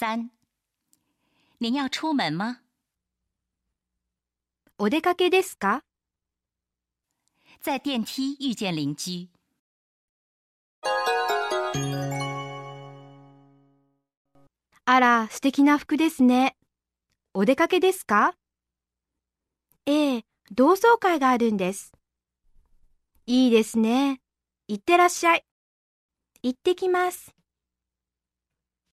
三，您要出门吗？お出かけですか？在电梯遇见邻居。あら、素敵な服ですね。お出かけですか？ええ、同窓会があるんです。いいですね。いってらっしゃい。行ってきます。